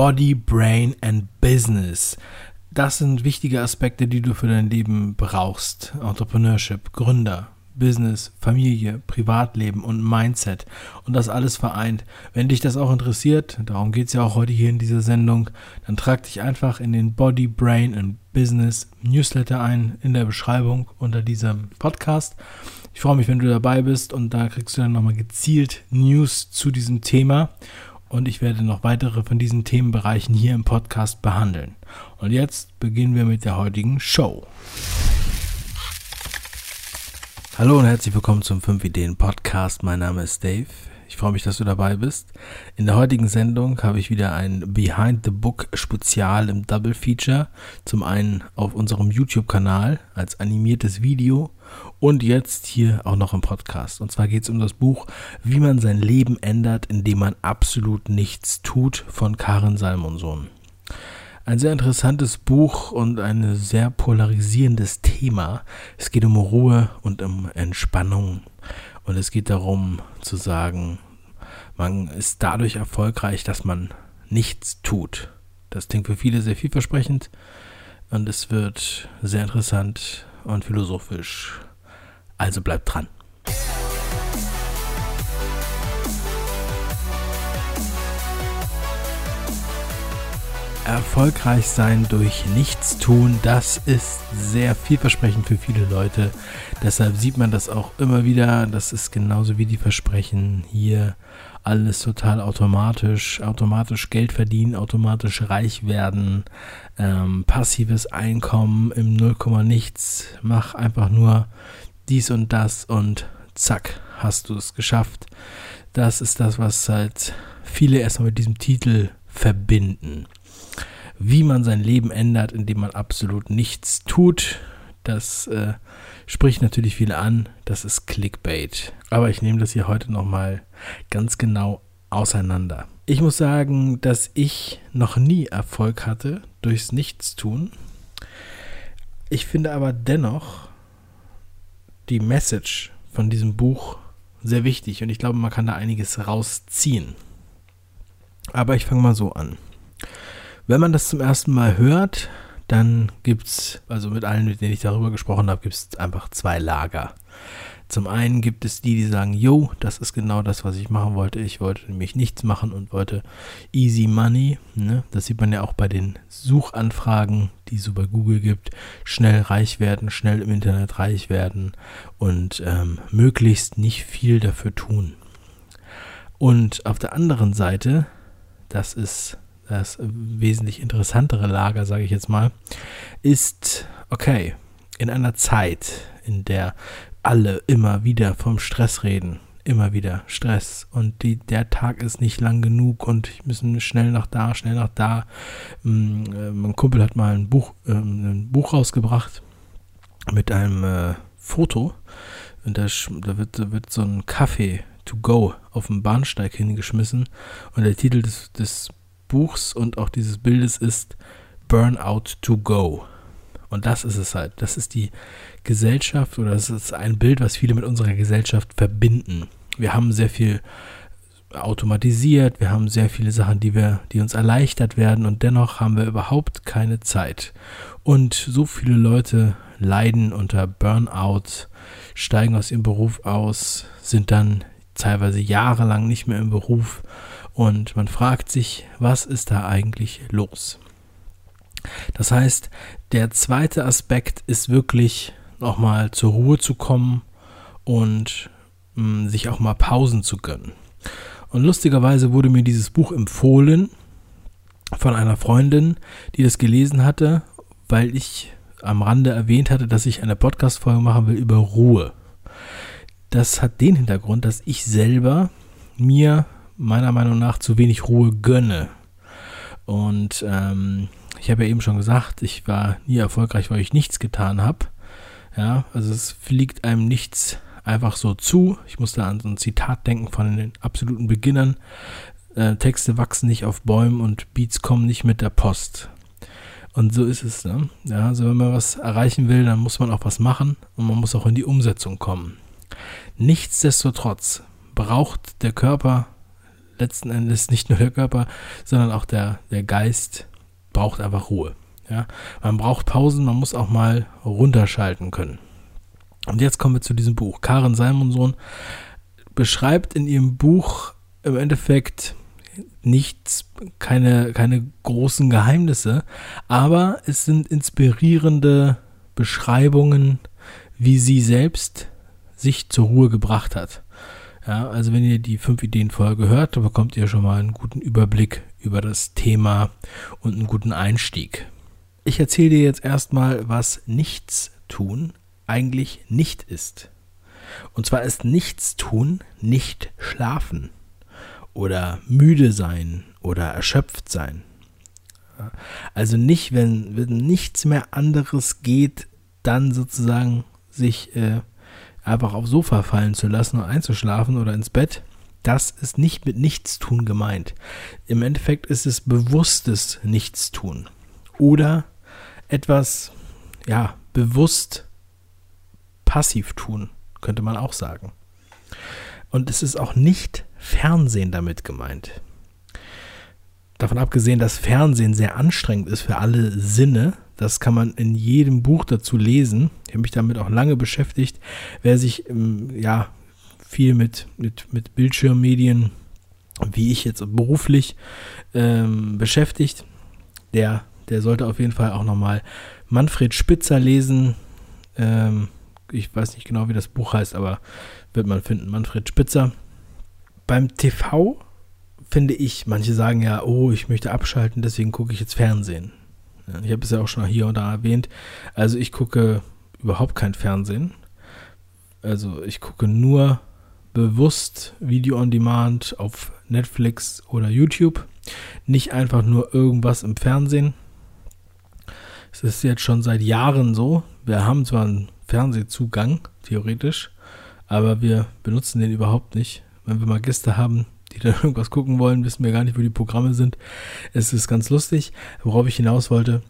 Body, Brain and Business. Das sind wichtige Aspekte, die du für dein Leben brauchst. Entrepreneurship, Gründer, Business, Familie, Privatleben und Mindset und das alles vereint. Wenn dich das auch interessiert, darum geht es ja auch heute hier in dieser Sendung, dann trag dich einfach in den Body, Brain and Business Newsletter ein in der Beschreibung unter diesem Podcast. Ich freue mich, wenn du dabei bist und da kriegst du dann nochmal gezielt News zu diesem Thema und ich werde noch weitere von diesen Themenbereichen hier im Podcast behandeln. Und jetzt beginnen wir mit der heutigen Show. Hallo und herzlich willkommen zum 5 Ideen Podcast. Mein Name ist Dave. Ich freue mich, dass du dabei bist. In der heutigen Sendung habe ich wieder ein Behind the Book Spezial im Double Feature. Zum einen auf unserem YouTube-Kanal als animiertes Video und jetzt hier auch noch im Podcast. Und zwar geht es um das Buch Wie man sein Leben ändert, indem man absolut nichts tut von Karin Salmonsohn. Ein sehr interessantes Buch und ein sehr polarisierendes Thema. Es geht um Ruhe und um Entspannung. Und es geht darum zu sagen, man ist dadurch erfolgreich, dass man nichts tut. Das klingt für viele sehr vielversprechend und es wird sehr interessant und philosophisch. Also bleibt dran. Erfolgreich sein durch Nichtstun, das ist sehr vielversprechend für viele Leute. Deshalb sieht man das auch immer wieder. Das ist genauso wie die Versprechen hier. Alles total automatisch, automatisch Geld verdienen, automatisch reich werden, ähm, passives Einkommen im 0, nichts. Mach einfach nur dies und das und zack, hast du es geschafft. Das ist das, was halt viele erstmal mit diesem Titel verbinden wie man sein Leben ändert, indem man absolut nichts tut. Das äh, spricht natürlich viele an. Das ist Clickbait. Aber ich nehme das hier heute nochmal ganz genau auseinander. Ich muss sagen, dass ich noch nie Erfolg hatte durchs Nichtstun. Ich finde aber dennoch die Message von diesem Buch sehr wichtig und ich glaube, man kann da einiges rausziehen. Aber ich fange mal so an. Wenn man das zum ersten Mal hört, dann gibt es, also mit allen, mit denen ich darüber gesprochen habe, gibt es einfach zwei Lager. Zum einen gibt es die, die sagen, yo, das ist genau das, was ich machen wollte. Ich wollte nämlich nichts machen und wollte easy money. Ne? Das sieht man ja auch bei den Suchanfragen, die es so bei Google gibt. Schnell reich werden, schnell im Internet reich werden und ähm, möglichst nicht viel dafür tun. Und auf der anderen Seite, das ist das wesentlich interessantere Lager, sage ich jetzt mal, ist, okay, in einer Zeit, in der alle immer wieder vom Stress reden, immer wieder Stress und die, der Tag ist nicht lang genug und ich müssen schnell nach da, schnell nach da. Mm, äh, mein Kumpel hat mal ein Buch, äh, ein Buch rausgebracht mit einem äh, Foto und da, da, wird, da wird so ein Kaffee to go auf dem Bahnsteig hingeschmissen und der Titel des, des Buchs und auch dieses Bildes ist Burnout to Go. Und das ist es halt. Das ist die Gesellschaft oder das ist ein Bild, was viele mit unserer Gesellschaft verbinden. Wir haben sehr viel automatisiert, wir haben sehr viele Sachen, die wir, die uns erleichtert werden und dennoch haben wir überhaupt keine Zeit. Und so viele Leute leiden unter Burnout, steigen aus ihrem Beruf aus, sind dann teilweise jahrelang nicht mehr im Beruf und man fragt sich, was ist da eigentlich los? Das heißt, der zweite Aspekt ist wirklich nochmal zur Ruhe zu kommen und mh, mm, sich auch mal Pausen zu gönnen. Und lustigerweise wurde mir dieses Buch empfohlen von einer Freundin, die das gelesen hatte, weil ich am Rande erwähnt hatte, dass ich eine Podcast-Folge machen will über Ruhe. Das hat den Hintergrund, dass ich selber mir meiner Meinung nach zu wenig Ruhe gönne. Und ähm, ich habe ja eben schon gesagt, ich war nie erfolgreich, weil ich nichts getan habe. Ja, also es fliegt einem nichts einfach so zu. Ich musste an so ein Zitat denken von den absoluten Beginnern. Äh, Texte wachsen nicht auf Bäumen und Beats kommen nicht mit der Post. Und so ist es. Ne? Ja, also wenn man was erreichen will, dann muss man auch was machen und man muss auch in die Umsetzung kommen. Nichtsdestotrotz braucht der Körper letzten Endes nicht nur der Körper, sondern auch der, der Geist braucht einfach Ruhe. Ja? Man braucht Pausen, man muss auch mal runterschalten können. Und jetzt kommen wir zu diesem Buch. Karen Simonsohn beschreibt in ihrem Buch im Endeffekt nichts, keine, keine großen Geheimnisse, aber es sind inspirierende Beschreibungen, wie sie selbst sich zur Ruhe gebracht hat. Ja, also wenn ihr die fünf Ideen Folge hört, dann bekommt ihr schon mal einen guten Überblick über das Thema und einen guten Einstieg. Ich erzähle dir jetzt erstmal, was Nichtstun eigentlich nicht ist. Und zwar ist Nichtstun nicht schlafen oder müde sein oder erschöpft sein. Also nicht, wenn, wenn nichts mehr anderes geht, dann sozusagen sich äh, einfach aufs Sofa fallen zu lassen und einzuschlafen oder ins Bett. Das ist nicht mit Nichtstun gemeint. Im Endeffekt ist es bewusstes Nichtstun. Oder etwas, ja, bewusst passiv tun, könnte man auch sagen. Und es ist auch nicht Fernsehen damit gemeint. Davon abgesehen, dass Fernsehen sehr anstrengend ist für alle Sinne, das kann man in jedem Buch dazu lesen. Ich habe mich damit auch lange beschäftigt. Wer sich ähm, ja viel mit, mit, mit Bildschirmmedien, wie ich jetzt beruflich ähm, beschäftigt, der, der sollte auf jeden Fall auch nochmal Manfred Spitzer lesen. Ähm, ich weiß nicht genau, wie das Buch heißt, aber wird man finden. Manfred Spitzer beim TV finde ich, manche sagen ja, oh, ich möchte abschalten, deswegen gucke ich jetzt Fernsehen. ich habe es ja auch schon hier und da erwähnt. Also ich gucke überhaupt kein Fernsehen. Also ich gucke nur bewusst Video on Demand auf Netflix oder YouTube. Nicht einfach nur irgendwas im Fernsehen. Es ist jetzt schon seit Jahren so. Wir haben zwar einen Fernsehzugang, theoretisch, aber wir benutzen den überhaupt nicht wenn wir mal Gäste haben, die dann irgendwas gucken wollen, wissen wir gar nicht, wo die Programme sind. Es ist ganz lustig, worauf ich hinaus wollte.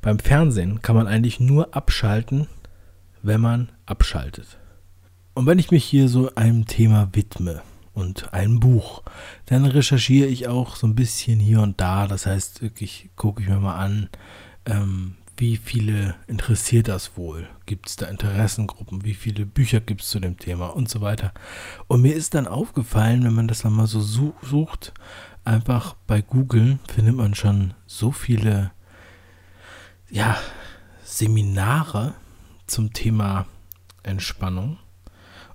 Beim Fernsehen kann man eigentlich nur abschalten, wenn man abschaltet. Und wenn ich mich hier so einem Thema widme und einem Buch, dann recherchiere ich auch so ein bisschen hier und da. Das heißt, wirklich gucke ich mir mal an, ähm, wie viele interessiert das wohl? Gibt es da Interessengruppen? Wie viele Bücher gibt es zu dem Thema und so weiter? Und mir ist dann aufgefallen, wenn man das dann mal so sucht, einfach bei Google findet man schon so viele, ja, Seminare zum Thema Entspannung.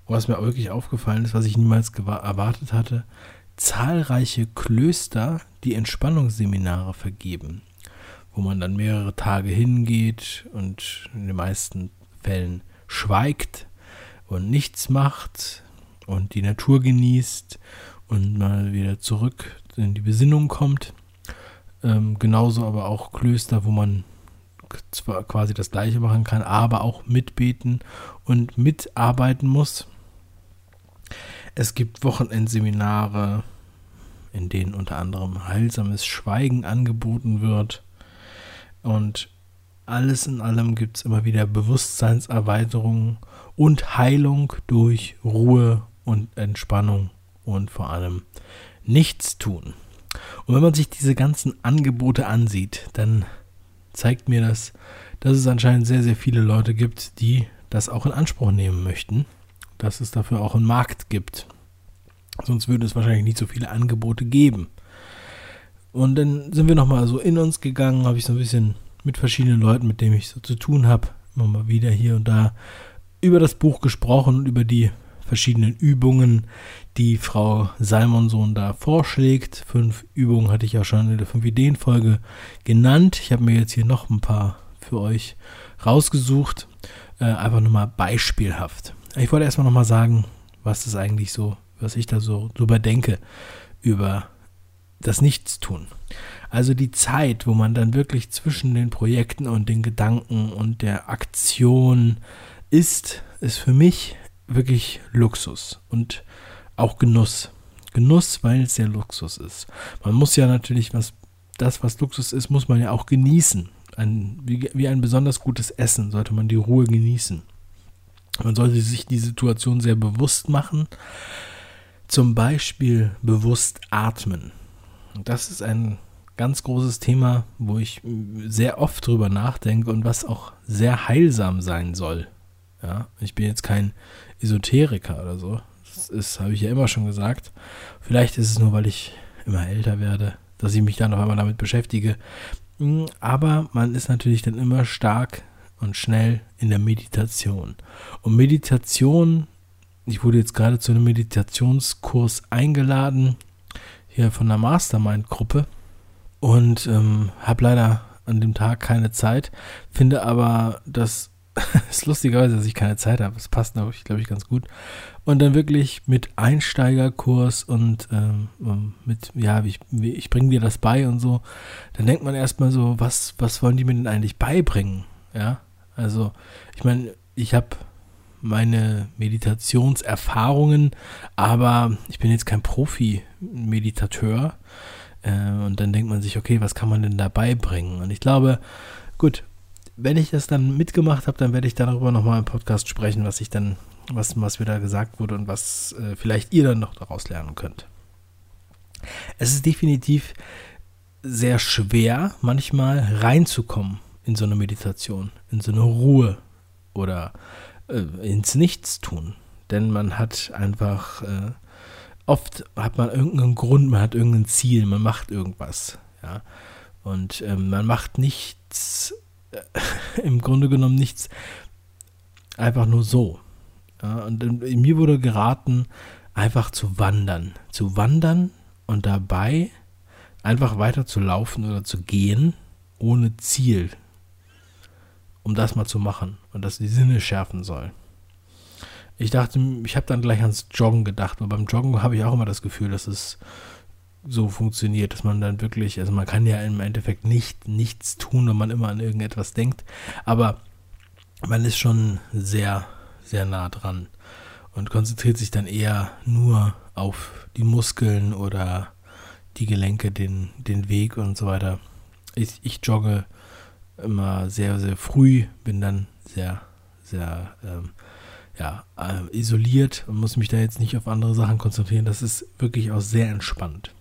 Was mir wirklich aufgefallen ist, was ich niemals erwartet hatte, zahlreiche Klöster, die Entspannungsseminare vergeben wo man dann mehrere Tage hingeht und in den meisten Fällen schweigt und nichts macht und die Natur genießt und mal wieder zurück in die Besinnung kommt. Ähm, genauso aber auch Klöster, wo man zwar quasi das gleiche machen kann, aber auch mitbeten und mitarbeiten muss. Es gibt Wochenendseminare, in denen unter anderem heilsames Schweigen angeboten wird. Und alles in allem gibt es immer wieder Bewusstseinserweiterung und Heilung durch Ruhe und Entspannung und vor allem nichts tun. Und wenn man sich diese ganzen Angebote ansieht, dann zeigt mir das, dass es anscheinend sehr, sehr viele Leute gibt, die das auch in Anspruch nehmen möchten, dass es dafür auch einen Markt gibt. Sonst würde es wahrscheinlich nicht so viele Angebote geben. Und dann sind wir nochmal so in uns gegangen, habe ich so ein bisschen mit verschiedenen Leuten, mit denen ich so zu tun habe, immer mal wieder hier und da über das Buch gesprochen und über die verschiedenen Übungen, die Frau Salmonsohn da vorschlägt. Fünf Übungen hatte ich ja schon in der fünf Ideen Folge genannt. Ich habe mir jetzt hier noch ein paar für euch rausgesucht, äh, einfach nur mal beispielhaft. Ich wollte erstmal noch mal sagen, was das eigentlich so, was ich da so drüber denke über das Nichtstun. Also die Zeit, wo man dann wirklich zwischen den Projekten und den Gedanken und der Aktion ist, ist für mich wirklich Luxus und auch Genuss. Genuss, weil es ja Luxus ist. Man muss ja natürlich, was das, was Luxus ist, muss man ja auch genießen. Ein, wie, wie ein besonders gutes Essen sollte man die Ruhe genießen. Man sollte sich die Situation sehr bewusst machen, Zum Beispiel bewusst atmen. Das ist ein ganz großes Thema, wo ich sehr oft drüber nachdenke und was auch sehr heilsam sein soll. Ja, ich bin jetzt kein Esoteriker oder so. Das ist, habe ich ja immer schon gesagt. Vielleicht ist es nur, weil ich immer älter werde, dass ich mich dann noch einmal damit beschäftige. Hm, aber man ist natürlich dann immer stark und schnell in der Meditation. Und Meditation, ich wurde jetzt gerade zu einem Meditationskurs eingeladen, hier von der Mastermind-Gruppe und ähm, habe leider an dem Tag keine Zeit, finde aber, dass es lustigerweise, dass ich keine Zeit habe. Es passt, glaube ich, glaube ich, ganz gut. Und dann wirklich mit Einsteigerkurs und ähm, ähm mit, ja, ich, ich bringe dir das bei und so. Dann denkt man erstmal so, was, was wollen die mir denn eigentlich beibringen? Ja, also, ich meine, ich habe meine Meditationserfahrungen, aber ich bin jetzt kein Profi-Meditateur. Äh, und dann denkt man sich, okay, was kann man denn da beibringen? Und ich glaube, gut, wenn ich das dann mitgemacht habe, dann werde ich darüber nochmal im Podcast sprechen, was ich dann, was, was mir da gesagt wurde und was äh, vielleicht ihr dann noch daraus lernen könnt. Es ist definitiv sehr schwer, manchmal reinzukommen in so eine Meditation, in so eine Ruhe oder äh, ins Nichtstun. Denn man hat einfach, äh, oft hat man irgendeinen Grund, man hat irgendein Ziel, man macht irgendwas. Ja? Und ähm, man macht nichts, äh, im Grunde genommen nichts, einfach nur so. Ja? Und äh, mir wurde geraten, einfach zu wandern. Zu wandern und dabei einfach weiter zu laufen oder zu gehen ohne Ziel, um das mal zu machen und das die Sinne schärfen soll. Ich dachte, ich habe dann gleich ans Joggen gedacht, aber beim Joggen habe ich auch immer das Gefühl, dass es so funktioniert, dass man dann wirklich, also man kann ja im Endeffekt nicht nichts tun, wenn man immer an irgendetwas denkt, aber man ist schon sehr, sehr nah dran und konzentriert sich dann eher nur auf die Muskeln oder die Gelenke, den, den Weg und so weiter. Ich, ich jogge immer sehr, sehr früh, bin dann sehr, sehr ähm, ja, äh, isoliert und muss mich da jetzt nicht auf andere Sachen konzentrieren. Das ist wirklich auch sehr entspannt.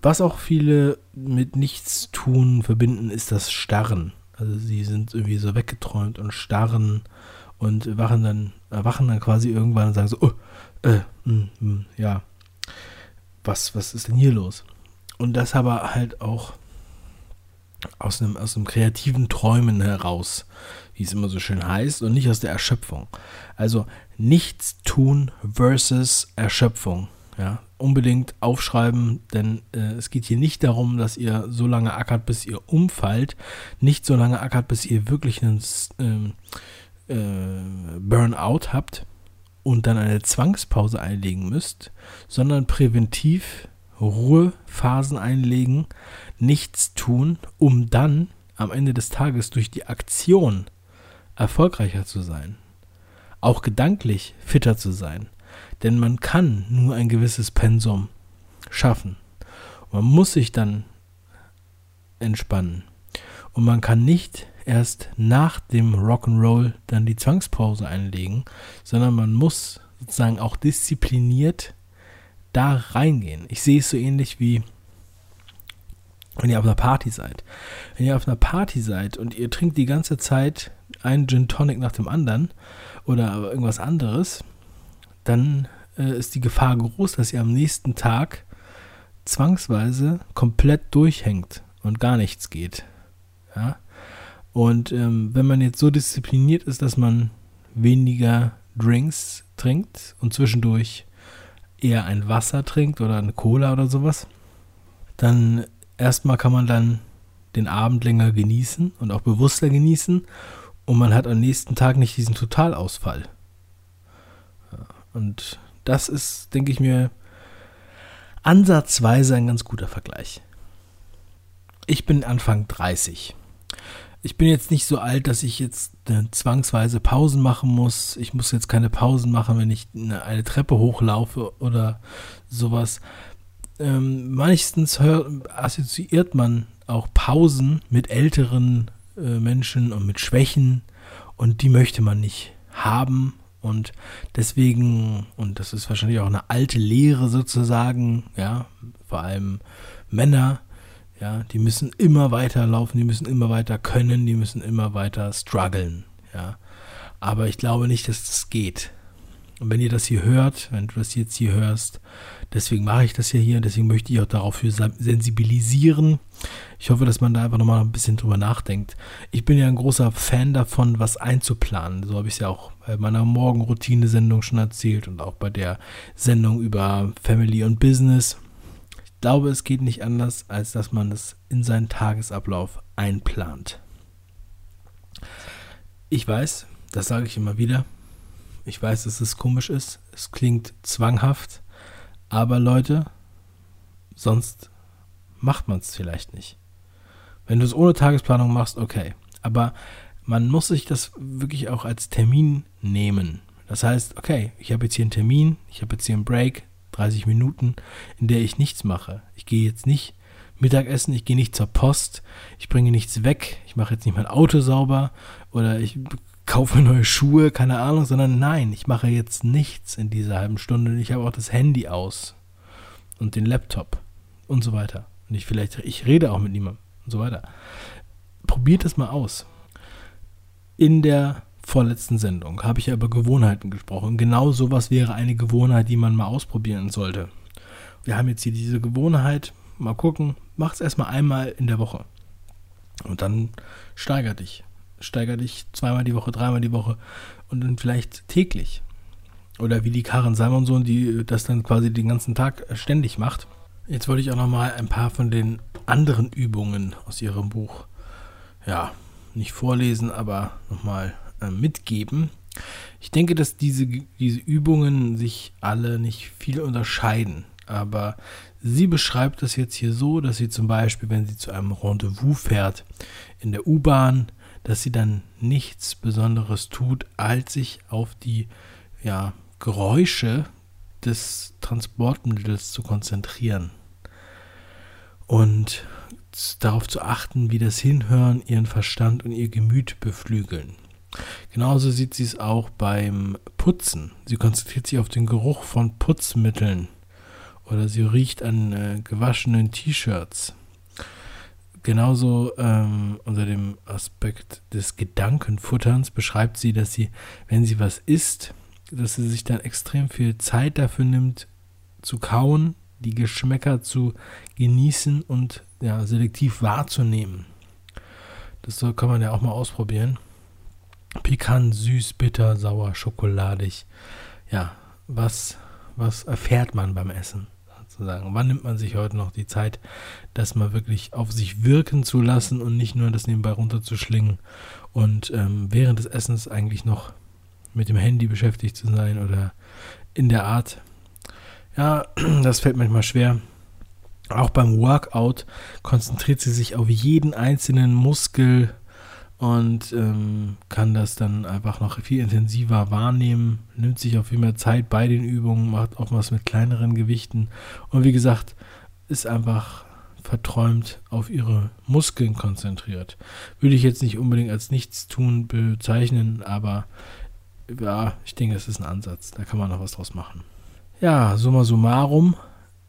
Was auch viele mit Nichtstun verbinden, ist das Starren. Also sie sind irgendwie so weggeträumt und starren und wachen dann, erwachen dann quasi irgendwann und sagen so, oh, äh, mh, mh, ja, was, was ist denn hier los? Und das aber halt auch aus einem, aus einem kreativen Träumen heraus, wie es immer so schön heißt, und nicht aus der Erschöpfung. Also nichts tun versus Erschöpfung. Ja, unbedingt aufschreiben, denn äh, es geht hier nicht darum, dass ihr so lange ackert, bis ihr umfallt, nicht so lange ackert, bis ihr wirklich einen ähm, äh, Burnout habt und dann eine Zwangspause einlegen müsst, sondern präventiv Ruhephasen einlegen, nichts tun, um dann am Ende des Tages durch die Aktion erfolgreicher zu sein. Auch gedanklich fitter zu sein. Denn man kann nur ein gewisses Pensum schaffen. Man muss sich dann entspannen. Und man kann nicht erst nach dem Rock'n'Roll dann die Zwangspause einlegen, sondern man muss sozusagen auch diszipliniert da reingehen. Ich sehe es so ähnlich wie wenn ihr auf einer Party seid. Wenn ihr auf einer Party seid und ihr trinkt die ganze Zeit einen Gin Tonic nach dem anderen oder irgendwas anderes, dann äh, ist die Gefahr groß, dass ihr am nächsten Tag zwangsweise komplett durchhängt und gar nichts geht. Ja? Und ähm, wenn man jetzt so diszipliniert ist, dass man weniger Drinks trinkt und zwischendurch eher ein Wasser trinkt oder eine Cola oder sowas, dann erstmal kann man dann den Abend länger genießen und auch bewusster genießen und man hat am nächsten Tag nicht diesen Totalausfall. Und das ist, denke ich mir, ansatzweise ein ganz guter Vergleich. Ich bin Anfang 30 ich bin jetzt nicht so alt, dass ich jetzt äh, zwangsweise Pausen machen muss. Ich muss jetzt keine Pausen machen, wenn ich eine, eine Treppe hochlaufe oder sowas. Ähm, meistens hör, assoziiert man auch Pausen mit älteren äh, Menschen und mit Schwächen und die möchte man nicht haben Und deswegen, und das ist wahrscheinlich auch eine alte Lehre sozusagen, ja, vor allem Männer, ja, die müssen immer weiter laufen, die müssen immer weiter können, die müssen immer weiter strugglen, ja. Aber ich glaube nicht, dass das geht. Und wenn ihr das hier hört, wenn du das jetzt hier hörst, deswegen mache ich das ja hier, deswegen möchte ich auch dafür sensibilisieren. Ich hoffe, dass man da einfach nochmal ein bisschen drüber nachdenkt. Ich bin ja ein großer Fan davon, was einzuplanen. So habe ich es ja auch bei meiner Morgenroutine-Sendung schon erzählt und auch bei der Sendung über Family und Business. Ich glaube, es geht nicht anders, als dass man es in seinen Tagesablauf einplant. Ich weiß, das sage ich immer wieder, ich weiß, dass es komisch ist. Es klingt zwanghaft. Aber Leute, sonst macht man es vielleicht nicht. Wenn du es ohne Tagesplanung machst, okay. Aber man muss sich das wirklich auch als Termin nehmen. Das heißt, okay, ich habe jetzt hier einen Termin, ich habe jetzt hier einen Break, 30 Minuten, in der ich nichts mache. Ich gehe jetzt nicht Mittagessen, ich gehe nicht zur Post, ich bringe nichts weg, ich mache jetzt nicht mein Auto sauber oder ich kaufe neue Schuhe, keine Ahnung, sondern nein, ich mache jetzt nichts in dieser halben Stunde. Ich habe auch das Handy aus und den Laptop und so weiter. Und ich vielleicht, ich rede auch mit niemandem und so weiter. Probiert es mal aus. In der vorletzten Sendung habe ich ja über Gewohnheiten gesprochen. Genau sowas wäre eine Gewohnheit, die man mal ausprobieren sollte. Wir haben jetzt hier diese Gewohnheit, mal gucken, mach es erstmal einmal in der Woche. Und dann steigert dich steiger dich zweimal die Woche, dreimal die Woche und dann vielleicht täglich. Oder wie die Karen Simonson, die das dann quasi den ganzen Tag ständig macht. Jetzt wollte ich auch nochmal ein paar von den anderen Übungen aus ihrem Buch, ja, nicht vorlesen, aber nochmal äh, mitgeben. Ich denke, dass diese, diese Übungen sich alle nicht viel unterscheiden. Aber sie beschreibt das jetzt hier so, dass sie zum Beispiel, wenn sie zu einem Rendezvous fährt, in der U-Bahn dass sie dann nichts Besonderes tut, als sich auf die ja, Geräusche des Transportmittels zu konzentrieren und darauf zu achten, wie das Hinhören ihren Verstand und ihr Gemüt beflügeln. Genauso sieht sie es auch beim Putzen. Sie konzentriert sich auf den Geruch von Putzmitteln oder sie riecht an äh, gewaschenen T-Shirts genauso ähm, unter dem Aspekt des Gedankenfutterns beschreibt sie, dass sie, wenn sie was isst, dass sie sich dann extrem viel Zeit dafür nimmt, zu kauen, die Geschmäcker zu genießen und ja, selektiv wahrzunehmen. Das soll, kann man ja auch mal ausprobieren. Pikant, süß, bitter, sauer, schokoladig. Ja, was, was erfährt man beim Essen? sozusagen. Wann nimmt man sich heute noch die Zeit, das mal wirklich auf sich wirken zu lassen und nicht nur das nebenbei runterzuschlingen und ähm, während des Essens eigentlich noch mit dem Handy beschäftigt zu sein oder in der Art. Ja, das fällt manchmal schwer. Auch beim Workout konzentriert sie sich auf jeden einzelnen Muskel und ähm, kann das dann einfach noch viel intensiver wahrnehmen, nimmt sich auch viel mehr Zeit bei den Übungen, macht auch was mit kleineren Gewichten und wie gesagt, ist einfach verträumt auf ihre Muskeln konzentriert. Würde ich jetzt nicht unbedingt als Nichtstun bezeichnen, aber ja, ich denke, es ist ein Ansatz, da kann man noch was draus machen. Ja, summa summarum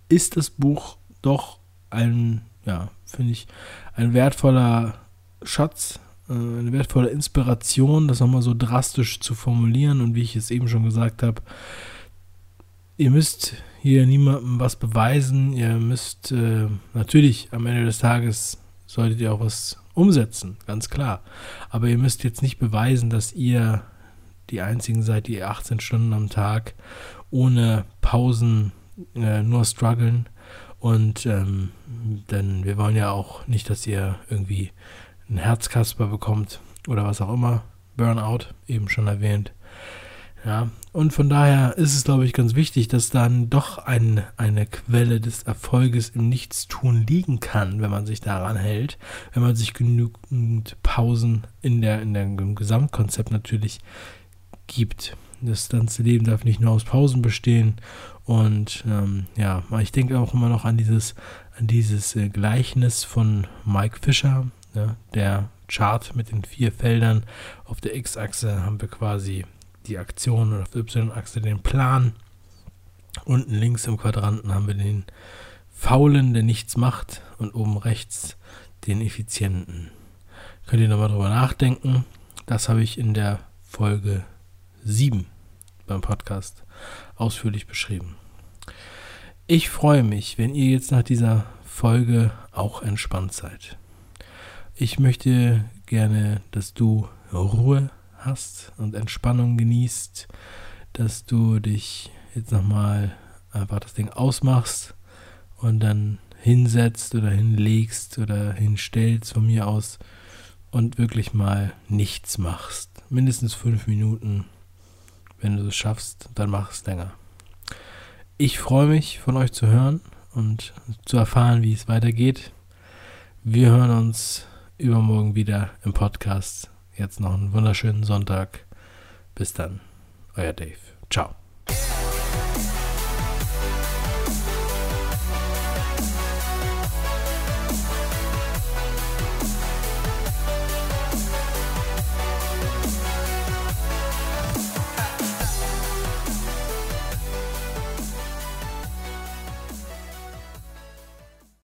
ist das Buch doch ein, ja, finde ich, ein wertvoller Schatz, eine wertvolle Inspiration, das nochmal so drastisch zu formulieren. Und wie ich es eben schon gesagt habe, ihr müsst hier niemandem was beweisen. Ihr müsst äh, natürlich am Ende des Tages solltet ihr auch was umsetzen, ganz klar. Aber ihr müsst jetzt nicht beweisen, dass ihr die einzigen seid, die 18 Stunden am Tag ohne Pausen äh, nur strugglen. Und ähm, denn wir wollen ja auch nicht, dass ihr irgendwie ein Herzkasper bekommt oder was auch immer. Burnout, eben schon erwähnt. Ja, und von daher ist es, glaube ich, ganz wichtig, dass dann doch ein, eine Quelle des Erfolges im Nichtstun liegen kann, wenn man sich daran hält, wenn man sich genügend Pausen in der, in der im Gesamtkonzept natürlich gibt. Das ganze Leben darf nicht nur aus Pausen bestehen. Und ähm, ja, ich denke auch immer noch an dieses, an dieses äh, Gleichnis von Mike Fischer, Ne? Der Chart mit den vier Feldern. Auf der X-Achse haben wir quasi die Aktion und auf der Y-Achse den Plan. Unten links im Quadranten haben wir den Faulen, der nichts macht. Und oben rechts den Effizienten. Könnt ihr nochmal drüber nachdenken. Das habe ich in der Folge 7 beim Podcast ausführlich beschrieben. Ich freue mich, wenn ihr jetzt nach dieser Folge auch entspannt seid. Ich möchte gerne, dass du Ruhe hast und Entspannung genießt, dass du dich jetzt nochmal einfach das Ding ausmachst und dann hinsetzt oder hinlegst oder hinstellst von mir aus und wirklich mal nichts machst. Mindestens fünf Minuten. Wenn du es schaffst, dann mach es länger. Ich freue mich, von euch zu hören und zu erfahren, wie es weitergeht. Wir hören uns übermorgen wieder im Podcast. Jetzt noch einen wunderschönen Sonntag. Bis dann, euer Dave. Ciao.